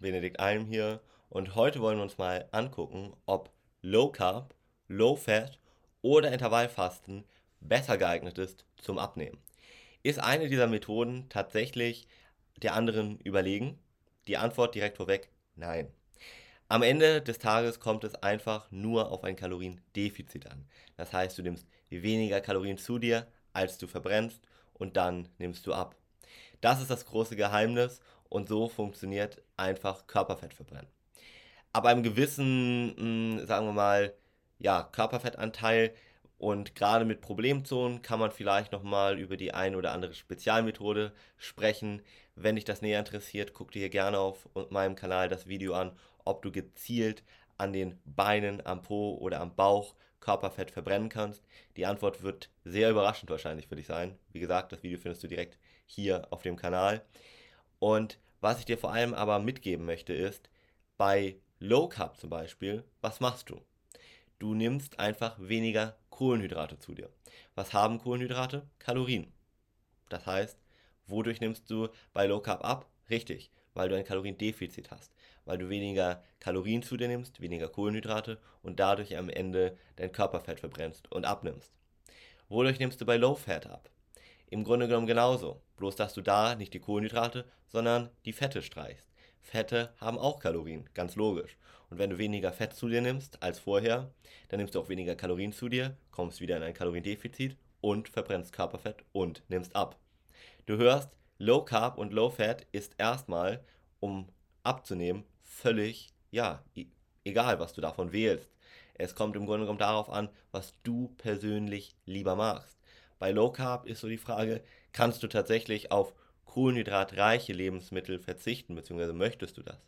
Benedikt Alm hier und heute wollen wir uns mal angucken, ob Low Carb, Low Fat oder Intervallfasten besser geeignet ist zum Abnehmen. Ist eine dieser Methoden tatsächlich der anderen überlegen? Die Antwort direkt vorweg, nein. Am Ende des Tages kommt es einfach nur auf ein Kaloriendefizit an. Das heißt, du nimmst weniger Kalorien zu dir, als du verbrennst und dann nimmst du ab. Das ist das große Geheimnis und so funktioniert einfach Körperfett verbrennen. Aber einem gewissen, hm, sagen wir mal, ja, Körperfettanteil und gerade mit Problemzonen kann man vielleicht nochmal über die ein oder andere Spezialmethode sprechen. Wenn dich das näher interessiert, guck dir gerne auf meinem Kanal das Video an, ob du gezielt an den Beinen, am Po oder am Bauch Körperfett verbrennen kannst. Die Antwort wird sehr überraschend wahrscheinlich für dich sein. Wie gesagt, das Video findest du direkt hier auf dem Kanal. Und was ich dir vor allem aber mitgeben möchte ist, bei Low Carb zum Beispiel, was machst du? Du nimmst einfach weniger Kohlenhydrate zu dir. Was haben Kohlenhydrate? Kalorien. Das heißt, wodurch nimmst du bei Low Carb ab? Richtig, weil du ein Kaloriendefizit hast, weil du weniger Kalorien zu dir nimmst, weniger Kohlenhydrate und dadurch am Ende dein Körperfett verbrennst und abnimmst. Wodurch nimmst du bei Low Fat ab? Im Grunde genommen genauso, bloß dass du da nicht die Kohlenhydrate, sondern die Fette streichst. Fette haben auch Kalorien, ganz logisch. Und wenn du weniger Fett zu dir nimmst als vorher, dann nimmst du auch weniger Kalorien zu dir, kommst wieder in ein Kaloriendefizit und verbrennst Körperfett und nimmst ab. Du hörst, Low Carb und Low Fat ist erstmal, um abzunehmen, völlig, ja, egal, was du davon wählst. Es kommt im Grunde genommen darauf an, was du persönlich lieber magst. Bei Low Carb ist so die Frage, kannst du tatsächlich auf kohlenhydratreiche Lebensmittel verzichten, beziehungsweise möchtest du das?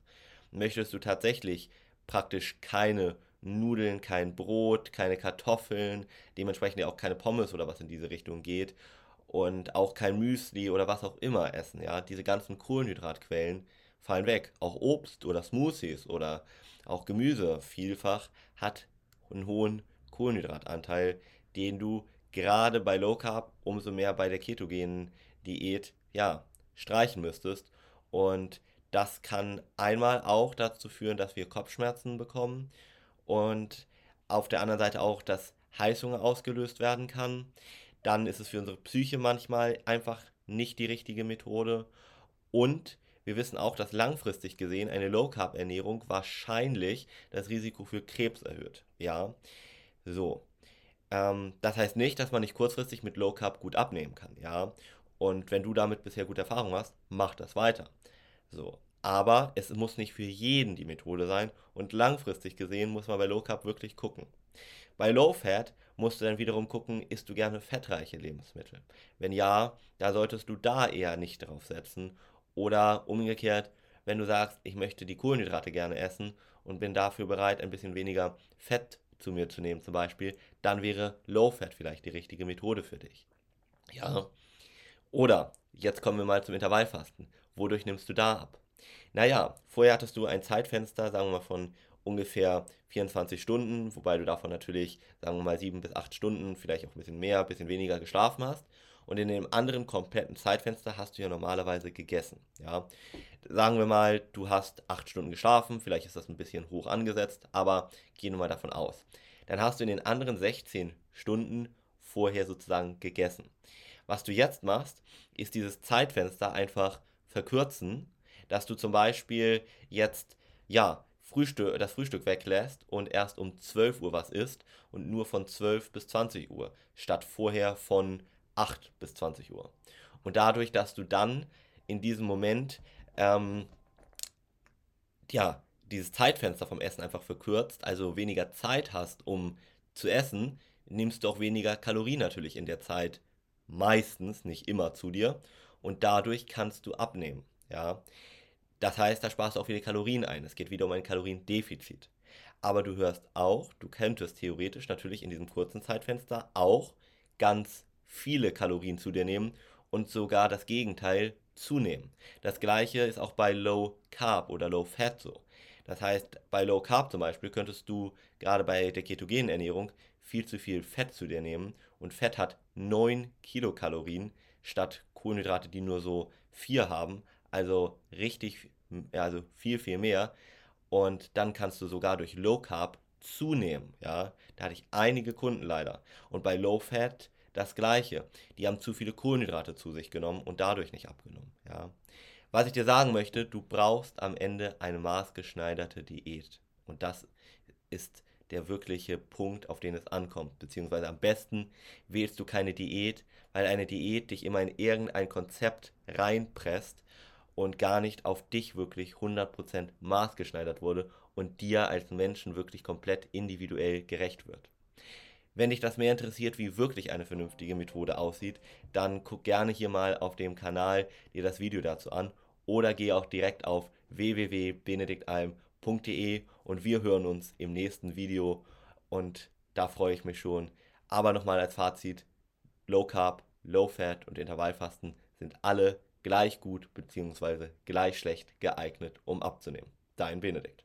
Möchtest du tatsächlich praktisch keine Nudeln, kein Brot, keine Kartoffeln, dementsprechend ja auch keine Pommes oder was in diese Richtung geht und auch kein Müsli oder was auch immer essen. Ja, diese ganzen Kohlenhydratquellen fallen weg. Auch Obst oder Smoothies oder auch Gemüse vielfach hat einen hohen Kohlenhydratanteil, den du gerade bei Low Carb umso mehr bei der ketogenen Diät ja streichen müsstest und das kann einmal auch dazu führen, dass wir Kopfschmerzen bekommen und auf der anderen Seite auch, dass Heißhunger ausgelöst werden kann dann ist es für unsere Psyche manchmal einfach nicht die richtige Methode. Und wir wissen auch, dass langfristig gesehen eine Low Carb Ernährung wahrscheinlich das Risiko für Krebs erhöht. Ja, so. Ähm, das heißt nicht, dass man nicht kurzfristig mit Low Carb gut abnehmen kann. Ja, und wenn du damit bisher gute Erfahrung hast, mach das weiter. So. Aber es muss nicht für jeden die Methode sein und langfristig gesehen muss man bei Low Carb wirklich gucken. Bei Low Fat musst du dann wiederum gucken, isst du gerne fettreiche Lebensmittel? Wenn ja, da solltest du da eher nicht drauf setzen. Oder umgekehrt, wenn du sagst, ich möchte die Kohlenhydrate gerne essen und bin dafür bereit, ein bisschen weniger Fett zu mir zu nehmen zum Beispiel, dann wäre Low Fat vielleicht die richtige Methode für dich. Ja. Oder, jetzt kommen wir mal zum Intervallfasten. Wodurch nimmst du da ab? Naja, vorher hattest du ein Zeitfenster, sagen wir mal von ungefähr 24 Stunden, wobei du davon natürlich, sagen wir mal, 7 bis 8 Stunden, vielleicht auch ein bisschen mehr, ein bisschen weniger geschlafen hast. Und in dem anderen kompletten Zeitfenster hast du ja normalerweise gegessen. Ja? Sagen wir mal, du hast 8 Stunden geschlafen, vielleicht ist das ein bisschen hoch angesetzt, aber gehen wir mal davon aus. Dann hast du in den anderen 16 Stunden vorher sozusagen gegessen. Was du jetzt machst, ist dieses Zeitfenster einfach verkürzen, dass du zum Beispiel jetzt, ja, Frühstück, das Frühstück weglässt und erst um 12 Uhr was isst und nur von 12 bis 20 Uhr, statt vorher von 8 bis 20 Uhr. Und dadurch, dass du dann in diesem Moment ähm, ja, dieses Zeitfenster vom Essen einfach verkürzt, also weniger Zeit hast, um zu essen, nimmst du auch weniger Kalorien natürlich in der Zeit meistens, nicht immer zu dir und dadurch kannst du abnehmen, ja. Das heißt, da sparst du auch viele Kalorien ein. Es geht wieder um ein Kaloriendefizit. Aber du hörst auch, du könntest theoretisch natürlich in diesem kurzen Zeitfenster auch ganz viele Kalorien zu dir nehmen und sogar das Gegenteil zunehmen. Das gleiche ist auch bei Low Carb oder Low Fat so. Das heißt, bei Low Carb zum Beispiel könntest du gerade bei der ketogenen Ernährung viel zu viel Fett zu dir nehmen und Fett hat 9 Kilokalorien statt Kohlenhydrate, die nur so 4 haben. Also richtig also viel, viel mehr. Und dann kannst du sogar durch Low Carb zunehmen. Ja, da hatte ich einige Kunden leider. Und bei Low Fat das gleiche. Die haben zu viele Kohlenhydrate zu sich genommen und dadurch nicht abgenommen. Ja. Was ich dir sagen möchte, du brauchst am Ende eine maßgeschneiderte Diät. Und das ist der wirkliche Punkt, auf den es ankommt. Beziehungsweise am besten wählst du keine Diät, weil eine Diät dich immer in irgendein Konzept reinpresst und gar nicht auf dich wirklich 100% maßgeschneidert wurde und dir als Menschen wirklich komplett individuell gerecht wird. Wenn dich das mehr interessiert, wie wirklich eine vernünftige Methode aussieht, dann guck gerne hier mal auf dem Kanal dir das Video dazu an oder geh auch direkt auf www.benediktalm.de und wir hören uns im nächsten Video und da freue ich mich schon. Aber nochmal als Fazit, Low Carb, Low Fat und Intervallfasten sind alle gleich gut bzw. gleich schlecht geeignet, um abzunehmen. Dein Benedikt.